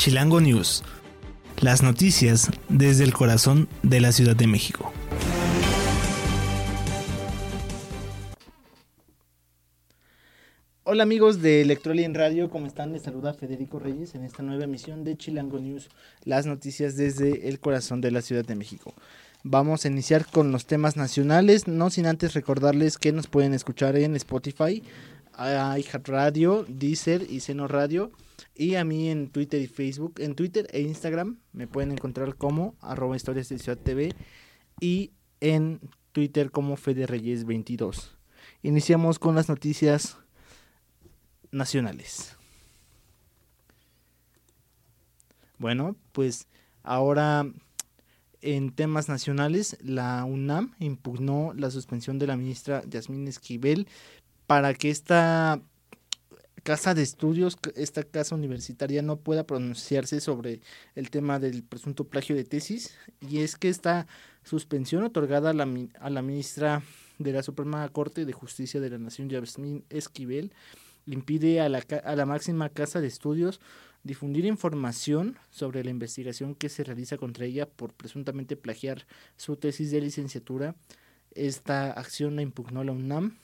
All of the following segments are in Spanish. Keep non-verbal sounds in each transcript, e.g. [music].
Chilango News. Las noticias desde el corazón de la Ciudad de México. Hola amigos de Electrolien Radio, ¿cómo están? Les saluda Federico Reyes en esta nueva emisión de Chilango News, las noticias desde el corazón de la Ciudad de México. Vamos a iniciar con los temas nacionales, no sin antes recordarles que nos pueden escuchar en Spotify, Radio, Deezer y Seno Radio. Y a mí en Twitter y Facebook, en Twitter e Instagram me pueden encontrar como arroba historias de Ciudad TV y en Twitter como Fede Reyes 22. Iniciamos con las noticias nacionales. Bueno, pues ahora en temas nacionales, la UNAM impugnó la suspensión de la ministra Yasmín Esquivel para que esta casa de estudios, esta casa universitaria no pueda pronunciarse sobre el tema del presunto plagio de tesis. Y es que esta suspensión otorgada a la, a la ministra de la Suprema Corte de Justicia de la Nación, Yasmín Esquivel, impide a la, a la máxima casa de estudios difundir información sobre la investigación que se realiza contra ella por presuntamente plagiar su tesis de licenciatura. Esta acción la impugnó la UNAM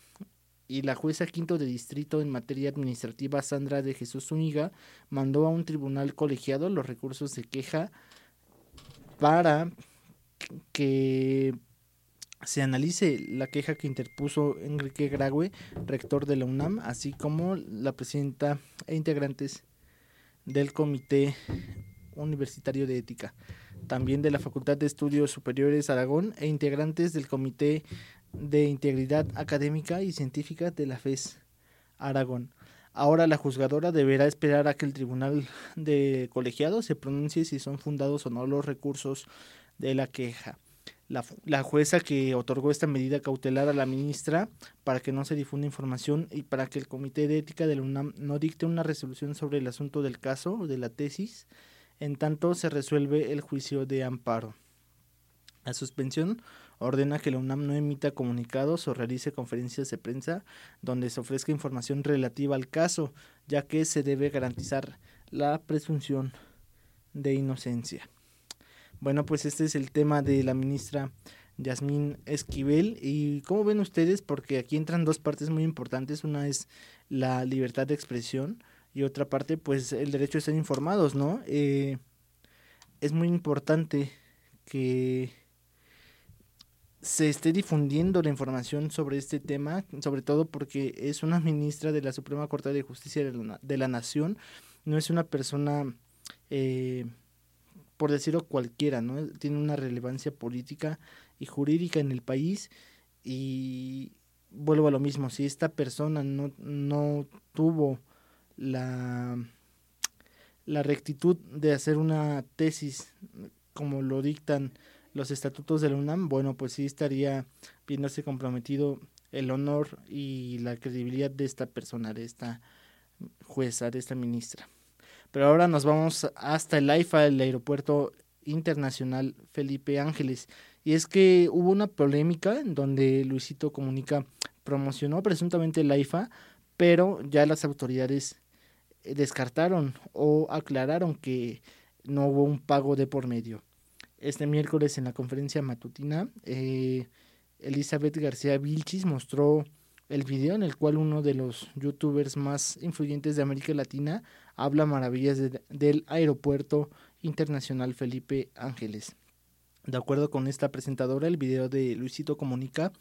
y la jueza quinto de distrito en materia administrativa Sandra de Jesús Zúñiga mandó a un tribunal colegiado los recursos de queja para que se analice la queja que interpuso Enrique Grague, rector de la UNAM, así como la presidenta e integrantes del Comité Universitario de Ética, también de la Facultad de Estudios Superiores Aragón e integrantes del Comité de Integridad Académica y Científica de la FES Aragón. Ahora la juzgadora deberá esperar a que el tribunal de colegiado se pronuncie si son fundados o no los recursos de la queja la, jueza que otorgó esta medida cautelar a la ministra para que no se difunda información y para que el Comité de Ética de la UNAM no dicte una resolución sobre el asunto del caso o de la tesis, en tanto se resuelve el juicio de amparo. La suspensión ordena que la UNAM no emita comunicados o realice conferencias de prensa donde se ofrezca información relativa al caso, ya que se debe garantizar la presunción de inocencia. Bueno, pues este es el tema de la ministra Yasmín Esquivel. Y cómo ven ustedes, porque aquí entran dos partes muy importantes. Una es la libertad de expresión y otra parte, pues el derecho a estar informados, ¿no? Eh, es muy importante que se esté difundiendo la información sobre este tema, sobre todo porque es una ministra de la Suprema Corte de Justicia de la, de la Nación, no es una persona eh, por decirlo cualquiera, ¿no? Tiene una relevancia política y jurídica en el país y vuelvo a lo mismo, si esta persona no, no tuvo la, la rectitud de hacer una tesis como lo dictan los estatutos de la UNAM, bueno, pues sí estaría viéndose comprometido el honor y la credibilidad de esta persona, de esta jueza, de esta ministra. Pero ahora nos vamos hasta el AIFA, el Aeropuerto Internacional Felipe Ángeles. Y es que hubo una polémica en donde Luisito Comunica promocionó presuntamente el AIFA, pero ya las autoridades descartaron o aclararon que no hubo un pago de por medio. Este miércoles en la conferencia matutina, eh, Elizabeth García Vilchis mostró el video en el cual uno de los youtubers más influyentes de América Latina habla maravillas del aeropuerto internacional Felipe Ángeles. De acuerdo con esta presentadora, el video de Luisito Comunica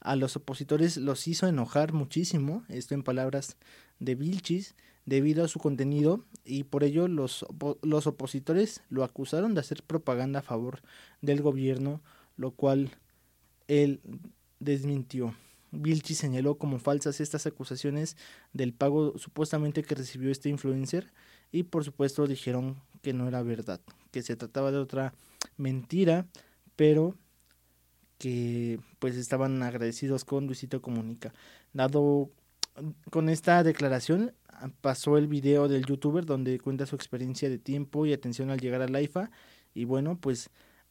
a los opositores los hizo enojar muchísimo, esto en palabras de Vilchis, debido a su contenido y por ello los, los opositores lo acusaron de hacer propaganda a favor del gobierno, lo cual él desmintió. Vilchi señaló como falsas estas acusaciones del pago supuestamente que recibió este influencer y por supuesto dijeron que no era verdad, que se trataba de otra mentira, pero que pues estaban agradecidos con Luisito Comunica. Dado con esta declaración pasó el video del youtuber donde cuenta su experiencia de tiempo y atención al llegar a IFA y bueno pues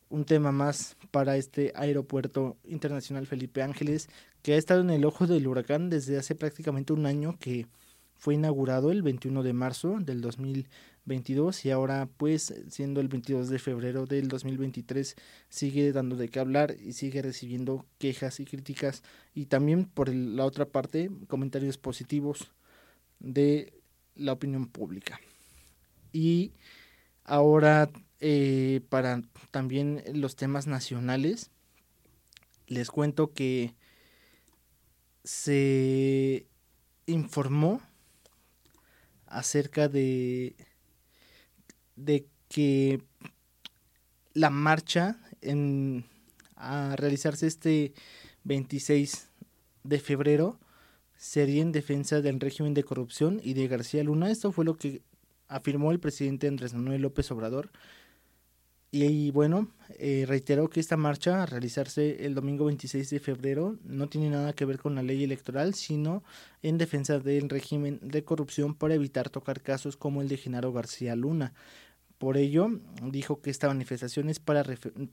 un tema más para este aeropuerto internacional Felipe Ángeles, que ha estado en el ojo del huracán desde hace prácticamente un año que fue inaugurado el 21 de marzo del 2022 y ahora pues siendo el 22 de febrero del 2023 sigue dando de qué hablar y sigue recibiendo quejas y críticas y también por la otra parte comentarios positivos de la opinión pública. Y ahora eh, para también los temas nacionales, les cuento que se informó acerca de, de que la marcha en, a realizarse este 26 de febrero sería en defensa del régimen de corrupción y de García Luna. Esto fue lo que afirmó el presidente Andrés Manuel López Obrador. Y, bueno, eh, reiteró que esta marcha a realizarse el domingo 26 de febrero no tiene nada que ver con la ley electoral, sino en defensa del régimen de corrupción para evitar tocar casos como el de Genaro García Luna. Por ello, dijo que esta manifestación es para,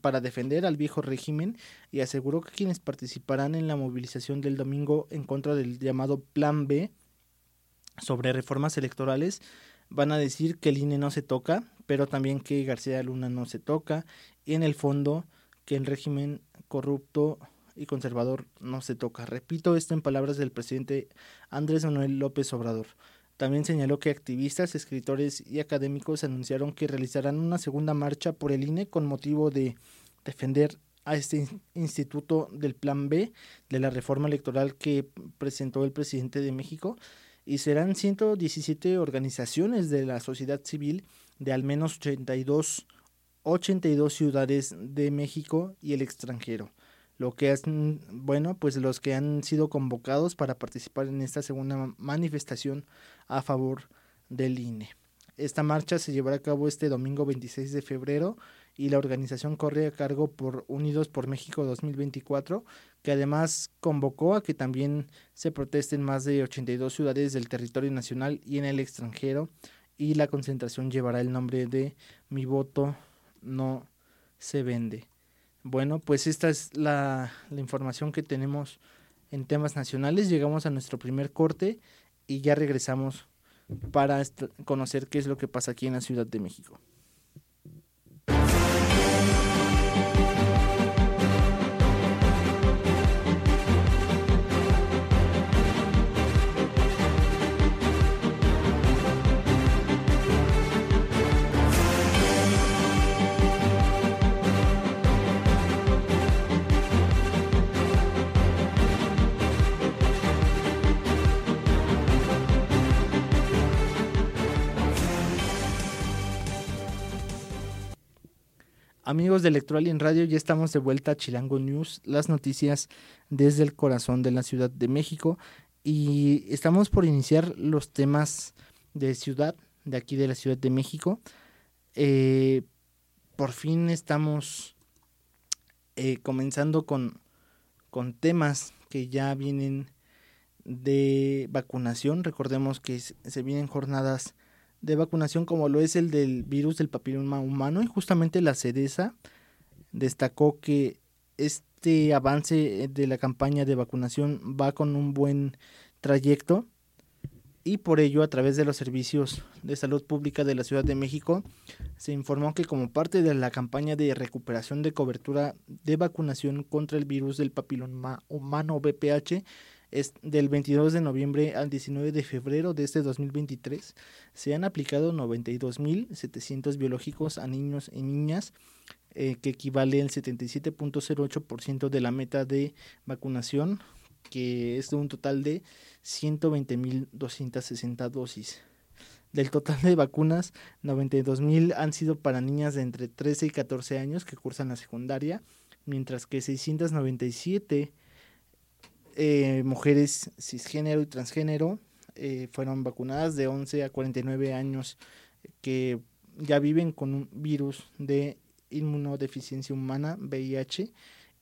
para defender al viejo régimen y aseguró que quienes participarán en la movilización del domingo en contra del llamado Plan B sobre reformas electorales van a decir que el INE no se toca, pero también que García Luna no se toca, y en el fondo que el régimen corrupto y conservador no se toca. Repito esto en palabras del presidente Andrés Manuel López Obrador. También señaló que activistas, escritores y académicos anunciaron que realizarán una segunda marcha por el INE con motivo de defender a este instituto del Plan B de la reforma electoral que presentó el presidente de México y serán 117 organizaciones de la sociedad civil de al menos 82, 82 ciudades de México y el extranjero. Lo que es, bueno, pues los que han sido convocados para participar en esta segunda manifestación a favor del INE. Esta marcha se llevará a cabo este domingo 26 de febrero y la organización corre a cargo por Unidos por México 2024, que además convocó a que también se protesten más de 82 ciudades del territorio nacional y en el extranjero y la concentración llevará el nombre de Mi voto no se vende. Bueno, pues esta es la, información que tenemos en temas nacionales. Llegamos a nuestro primer corte y ya regresamos para conocer qué es lo que pasa aquí en la Ciudad de México. Amigos de Electoral en Radio, ya estamos de vuelta a Chilango News, las noticias desde el corazón de la Ciudad de México y estamos por iniciar los temas de ciudad, de aquí de la Ciudad de México. Eh, por fin estamos eh, comenzando con, con temas que ya vienen de vacunación. Recordemos que se vienen jornadas de vacunación como lo es el del virus del papiloma humano y justamente la CEDESA destacó que este avance de la campaña de vacunación va con un buen trayecto y por ello a través de los servicios de salud pública de la Ciudad de México se informó que como parte de la campaña de recuperación de cobertura de vacunación contra el virus del papiloma humano BPH es del 22 de noviembre al 19 de febrero de este 2023 se han aplicado 92.700 biológicos a niños y niñas, eh, que equivale al 77.08% de la meta de vacunación, que es de un total de 120.260 dosis. Del total de vacunas, 92.000 han sido para niñas de entre 13 y 14 años que cursan la secundaria, mientras que 697 eh, mujeres cisgénero y transgénero eh, fueron vacunadas de 11 a 49 años que ya viven con un virus de inmunodeficiencia humana, VIH,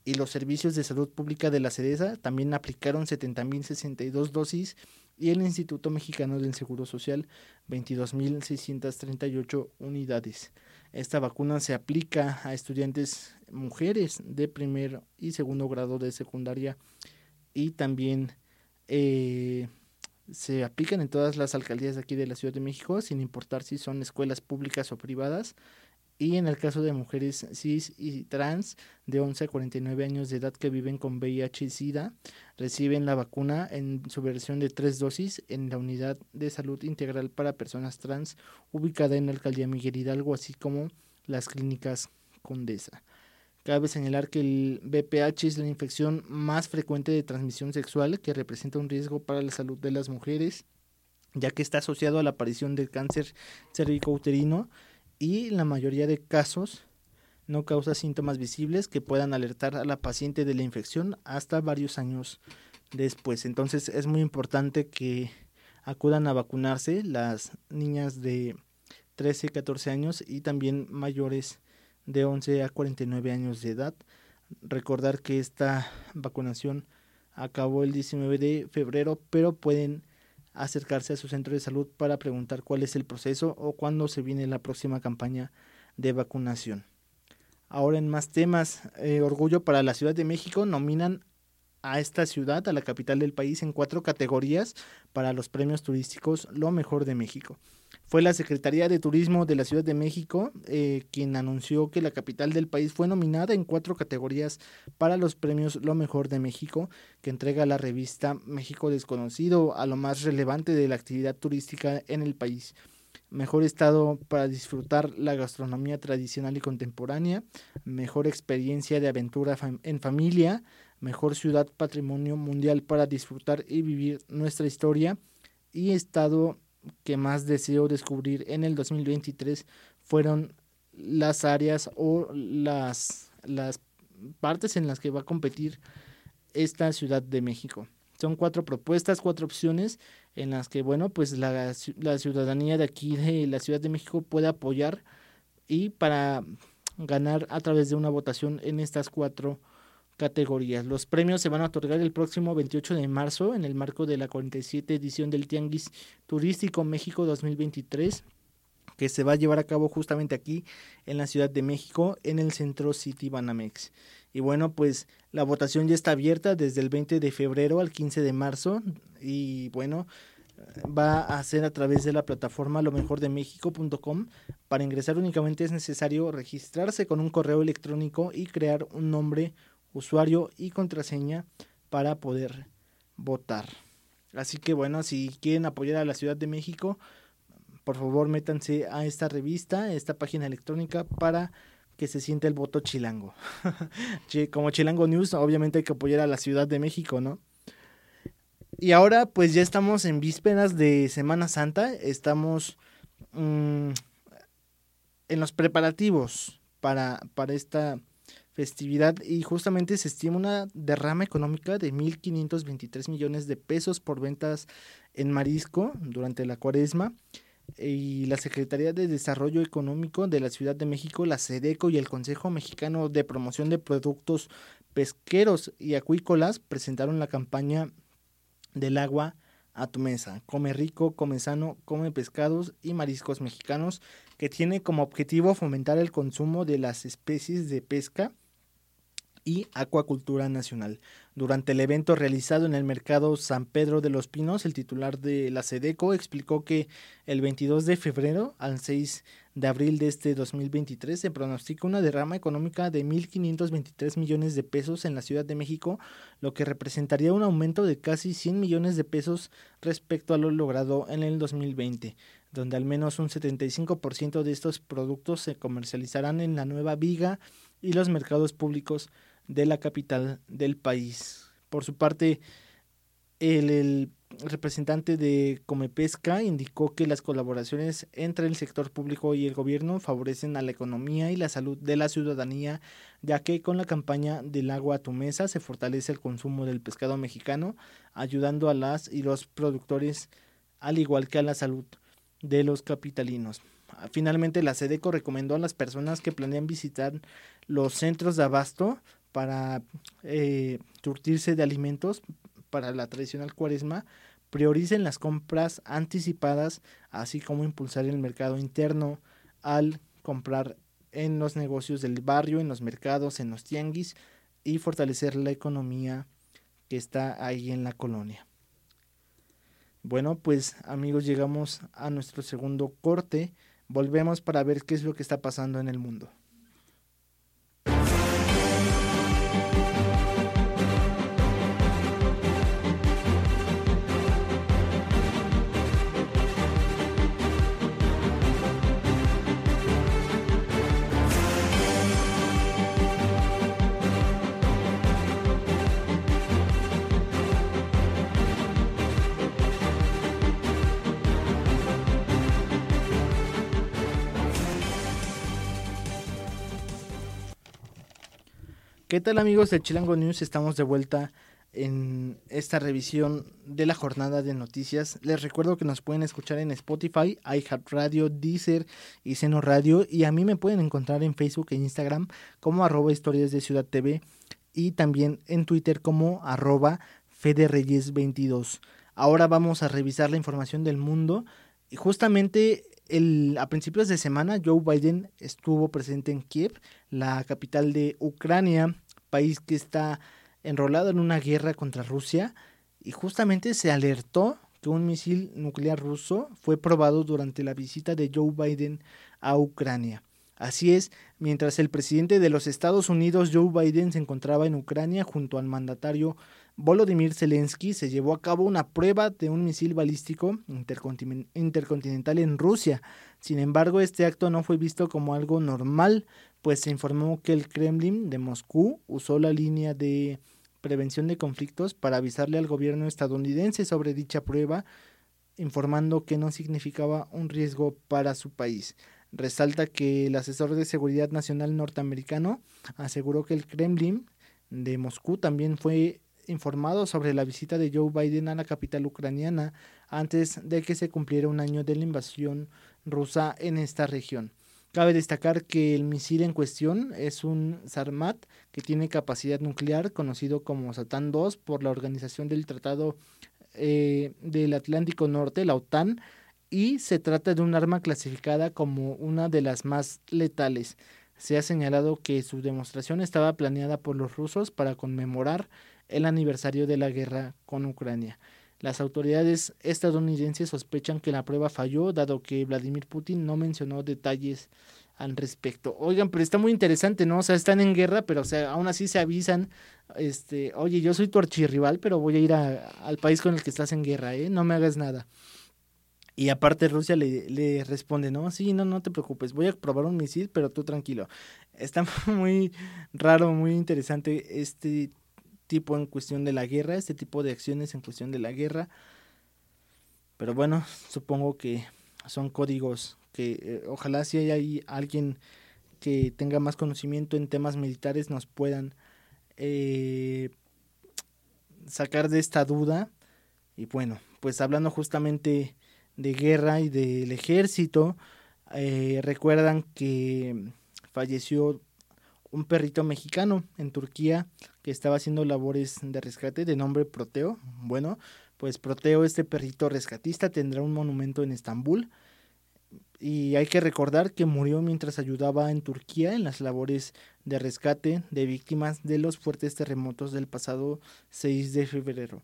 y los servicios de salud pública de la CEDESA también aplicaron 70.062 dosis y el Instituto Mexicano del Seguro Social 22.638 unidades. Esta vacuna se aplica a estudiantes mujeres de primer y segundo grado de secundaria y también eh, se aplican en todas las alcaldías de aquí de la Ciudad de México, sin importar si son escuelas públicas o privadas. Y en el caso de mujeres cis y trans de 11 a 49 años de edad que viven con VIH y SIDA, reciben la vacuna en su versión de tres dosis en la unidad de salud integral para personas trans ubicada en la alcaldía Miguel Hidalgo, así como las clínicas Condesa. Cabe señalar que el BPH es la infección más frecuente de transmisión sexual que representa un riesgo para la salud de las mujeres, ya que está asociado a la aparición del cáncer cervicouterino y en la mayoría de casos no causa síntomas visibles que puedan alertar a la paciente de la infección hasta varios años después. Entonces es muy importante que acudan a vacunarse las niñas de 13, 14 años y también mayores de 11 a 49 años de edad. Recordar que esta vacunación acabó el 19 de febrero, pero pueden acercarse a su centro de salud para preguntar cuál es el proceso o cuándo se viene la próxima campaña de vacunación. Ahora en más temas, eh, Orgullo para la Ciudad de México nominan a esta ciudad, a la capital del país, en cuatro categorías para los premios turísticos Lo Mejor de México. Fue la Secretaría de Turismo de la Ciudad de México eh, quien anunció que la capital del país fue nominada en cuatro categorías para los premios Lo Mejor de México, que entrega la revista México Desconocido a lo más relevante de la actividad turística en el país. Mejor estado para disfrutar la gastronomía tradicional y contemporánea, mejor experiencia de aventura en familia, mejor ciudad patrimonio mundial para disfrutar y vivir nuestra historia y estado que más deseo descubrir en el 2023 fueron las áreas o las, las partes en las que va a competir esta Ciudad de México. Son cuatro propuestas, cuatro opciones en las que, bueno, pues la, la ciudadanía de aquí de la Ciudad de México puede apoyar y para ganar a través de una votación en estas cuatro categorías. Los premios se van a otorgar el próximo 28 de marzo en el marco de la 47 edición del Tianguis Turístico México 2023 que se va a llevar a cabo justamente aquí en la Ciudad de México en el Centro City Banamex. Y bueno, pues la votación ya está abierta desde el 20 de febrero al 15 de marzo y bueno, va a ser a través de la plataforma lo mejor. Para ingresar únicamente es necesario registrarse con un correo electrónico y crear un nombre usuario y contraseña para poder votar. Así que bueno, si quieren apoyar a la Ciudad de México, por favor métanse a esta revista, a esta página electrónica para que se sienta el voto chilango. [laughs] Como Chilango News, obviamente hay que apoyar a la Ciudad de México, ¿no? Y ahora pues ya estamos en vísperas de Semana Santa, estamos mm, en los preparativos para, para esta festividad y justamente se estima una derrama económica de 1.523 millones de pesos por ventas en marisco durante la cuaresma y la Secretaría de Desarrollo Económico de la Ciudad de México, la SEDECO y el Consejo Mexicano de Promoción de Productos Pesqueros y Acuícolas presentaron la campaña del agua a tu mesa. Come rico, come sano, come pescados y mariscos mexicanos, que tiene como objetivo fomentar el consumo de las especies de pesca y Acuacultura Nacional. Durante el evento realizado en el mercado San Pedro de los Pinos, el titular de la SEDECO explicó que el 22 de febrero al 6 de abril de este 2023 se pronostica una derrama económica de 1.523 millones de pesos en la Ciudad de México, lo que representaría un aumento de casi 100 millones de pesos respecto a lo logrado en el 2020 donde al menos un 75% de estos productos se comercializarán en la nueva viga y los mercados públicos de la capital del país. Por su parte, el, representante de Comepesca indicó que las colaboraciones entre el sector público y el gobierno favorecen a la economía y la salud de la ciudadanía, ya que con la campaña del agua a tu mesa se fortalece el consumo del pescado mexicano, ayudando a las y los productores, al igual que a la salud de los capitalinos. Finalmente, la SEDECO recomendó a las personas que planean visitar los centros de abasto para eh, surtirse de alimentos para la tradicional cuaresma, prioricen las compras anticipadas, así como impulsar el mercado interno al comprar en los negocios del barrio, en los mercados, en los tianguis y fortalecer la economía que está ahí en la colonia. Bueno, pues amigos, llegamos a nuestro segundo corte. Volvemos para ver qué es lo que está pasando en el mundo. ¿Qué tal amigos de Chilango News? Estamos de vuelta en esta revisión de la jornada de noticias. Les recuerdo que nos pueden escuchar en Spotify, iHeartRadio, Deezer y Seno Radio. Y a mí me pueden encontrar en Facebook e Instagram como arroba historias de Ciudad TV y también en Twitter como arroba Federeyes22. Ahora vamos a revisar la información del mundo. Y justamente el, a principios de semana Joe Biden estuvo presente en Kiev, la capital de Ucrania, país que está enrolado en una guerra contra Rusia y justamente se alertó que un misil nuclear ruso fue probado durante la visita de Joe Biden a Ucrania. Así es, mientras el presidente de los Estados Unidos, Joe Biden, se encontraba en Ucrania junto al mandatario Volodymyr Zelensky, se llevó a cabo una prueba de un misil balístico intercontinental en Rusia. Sin embargo, este acto no fue visto como algo normal, pues se informó que el Kremlin de Moscú usó la línea de prevención de conflictos para avisarle al gobierno estadounidense sobre dicha prueba, informando que no significaba un riesgo para su país. Resalta que el asesor de seguridad nacional norteamericano aseguró que el Kremlin de Moscú también fue informado sobre la visita de Joe Biden a la capital ucraniana antes de que se cumpliera un año de la invasión rusa en esta región. Cabe destacar que el misil en cuestión es un Sarmat que tiene capacidad nuclear conocido como Satán 2 por la Organización del Tratado eh, del Atlántico Norte, la OTAN, y se trata de un arma clasificada como una de las más letales. Se ha señalado que su demostración estaba planeada por los rusos para conmemorar el aniversario de la guerra con Ucrania. Las autoridades estadounidenses sospechan que la prueba falló, dado que Vladimir Putin no mencionó detalles al respecto. Oigan, pero está muy interesante, ¿no? O sea, están en guerra, pero o sea, aún así se avisan, este, oye, yo soy tu archirrival, pero voy a ir al país con el que estás en guerra, ¿eh? No me hagas nada. Y aparte Rusia le, le responde, no, sí, no, no te preocupes, voy a probar un misil, pero tú tranquilo. Está [laughs] muy raro, muy interesante este tipo en cuestión de la guerra, este tipo de acciones en cuestión de la guerra. Pero bueno, supongo que son códigos que eh, ojalá si hay alguien que tenga más conocimiento en temas militares nos puedan eh, sacar de esta duda. Y bueno, pues hablando justamente de guerra y del ejército, eh, recuerdan que falleció un perrito mexicano en Turquía que estaba haciendo labores de rescate de nombre Proteo. Bueno, pues Proteo, este perrito rescatista, tendrá un monumento en Estambul. Y hay que recordar que murió mientras ayudaba en Turquía en las labores de rescate de víctimas de los fuertes terremotos del pasado 6 de febrero.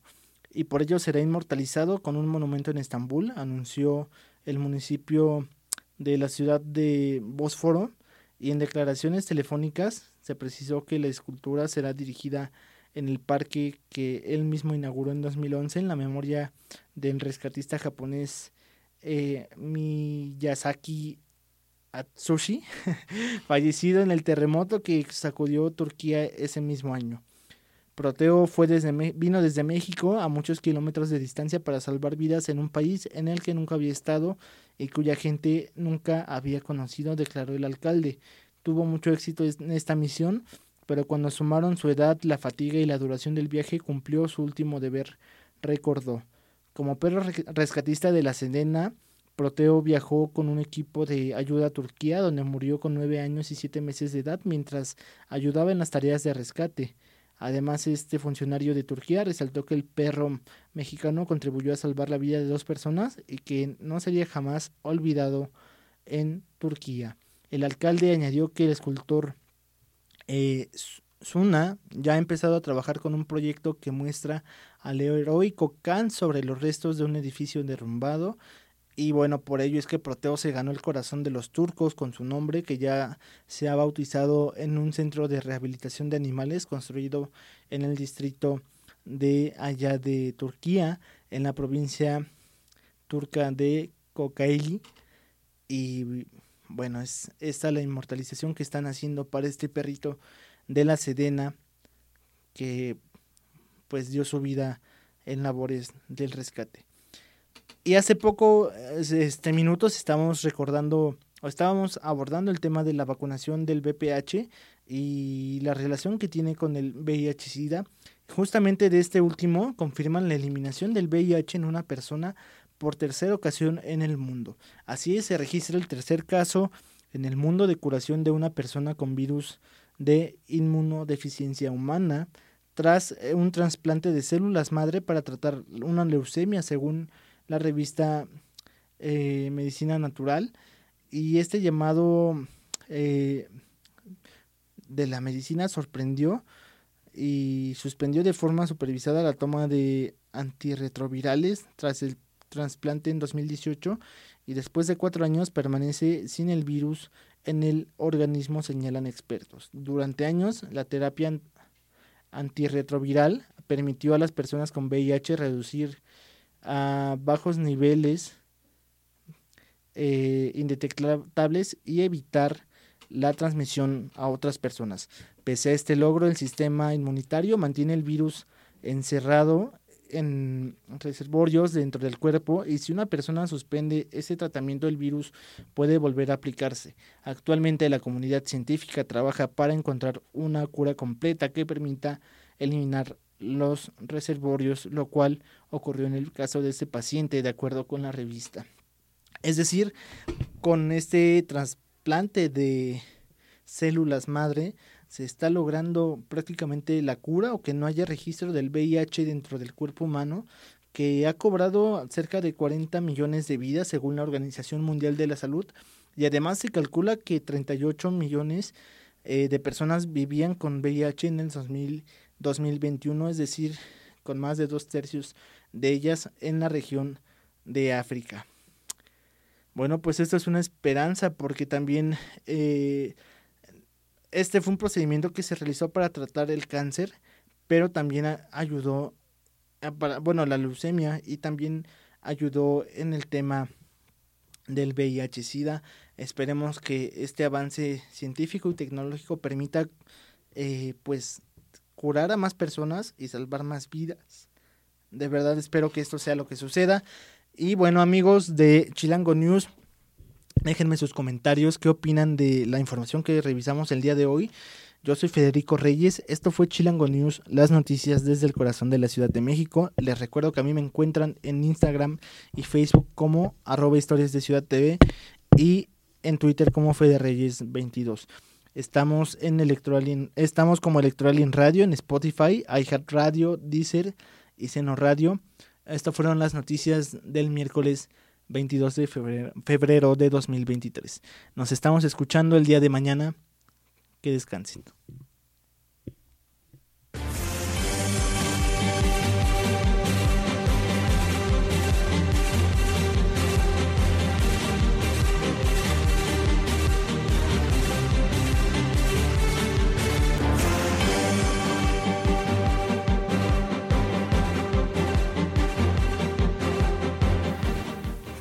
Y por ello será inmortalizado con un monumento en Estambul, anunció el municipio de la ciudad de Bósforo y en declaraciones telefónicas se precisó que la escultura será dirigida en el parque que él mismo inauguró en 2011 en la memoria del rescatista japonés eh, Miyazaki Atsushi, [laughs] fallecido en el terremoto que sacudió Turquía ese mismo año. Proteo vino desde México a muchos kilómetros de distancia para salvar vidas en un país en el que nunca había estado y cuya gente nunca había conocido, declaró el alcalde. Tuvo mucho éxito en esta misión, pero cuando sumaron su edad, la fatiga y la duración del viaje, cumplió su último deber, recordó. Como perro rescatista de la Sedena, Proteo viajó con un equipo de ayuda a Turquía, donde murió con nueve años y siete meses de edad mientras ayudaba en las tareas de rescate. Además, este funcionario de Turquía resaltó que el perro mexicano contribuyó a salvar la vida de dos personas y que no sería jamás olvidado en Turquía. El alcalde añadió que el escultor eh, Zuna ya ha empezado a trabajar con un proyecto que muestra al heroico Khan sobre los restos de un edificio derrumbado. Y bueno, por ello es que Proteo se ganó el corazón de los turcos con su nombre, que ya se ha bautizado en un centro de rehabilitación de animales construido en el distrito de allá de Turquía, en la provincia turca de Kocaeli. Y bueno, es esta la inmortalización que están haciendo para este perrito de la Sedena que pues dio su vida en labores del rescate. Y hace poco, este minutos, estábamos recordando o estábamos abordando el tema de la vacunación del VPH y la relación que tiene con el VIH-Sida. Justamente de este último confirman la eliminación del VIH en una persona por tercera ocasión en el mundo. Así es, se registra el tercer caso en el mundo de curación de una persona con virus de inmunodeficiencia humana tras eh, un trasplante de células madre para tratar una leucemia según la revista eh, Medicina Natural y este llamado eh, de la medicina sorprendió y suspendió de forma supervisada la toma de antirretrovirales tras el trasplante en 2018 y después de cuatro años permanece sin el virus en el organismo, señalan expertos. Durante años, la terapia antirretroviral permitió a las personas con VIH reducir a bajos niveles eh, indetectables y evitar la transmisión a otras personas. Pese a este logro, el sistema inmunitario mantiene el virus encerrado en reservorios dentro del cuerpo y si una persona suspende ese tratamiento el virus puede volver a aplicarse. Actualmente la comunidad científica trabaja para encontrar una cura completa que permita eliminar los reservorios, lo cual ocurrió en el caso de este paciente de acuerdo con la revista. Es decir, con este trasplante de células madre se está logrando prácticamente la cura o que no haya registro del VIH dentro del cuerpo humano, que ha cobrado cerca de 40 millones de vidas según la Organización Mundial de la Salud y además se calcula que 38 millones eh, de personas vivían con VIH en el 2021, es decir, con más de dos tercios de ellas en la región de África. Bueno, pues esto es una esperanza porque también eh, este fue un procedimiento que se realizó para tratar el cáncer, pero también ayudó, para, bueno, la leucemia y también ayudó en el tema del VIH-Sida. Esperemos que este avance científico y tecnológico permita, eh, pues, curar a más personas y salvar más vidas. De verdad espero que esto sea lo que suceda. Y bueno, amigos de Chilango News, Déjenme sus comentarios, qué opinan de la información que revisamos el día de hoy. Yo soy Federico Reyes, esto fue Chilango News, las noticias desde el corazón de la Ciudad de México. Les recuerdo que a mí me encuentran en Instagram y Facebook como arroba historias de Ciudad TV y en Twitter como Fede Reyes 22. Estamos en Electroalien, estamos como Electroalien Radio en Spotify, iHeartRadio, Deezer y Seno Radio. Estas fueron las noticias del miércoles 22 de febrero, febrero de 2023. Nos estamos escuchando el día de mañana. Que descansen.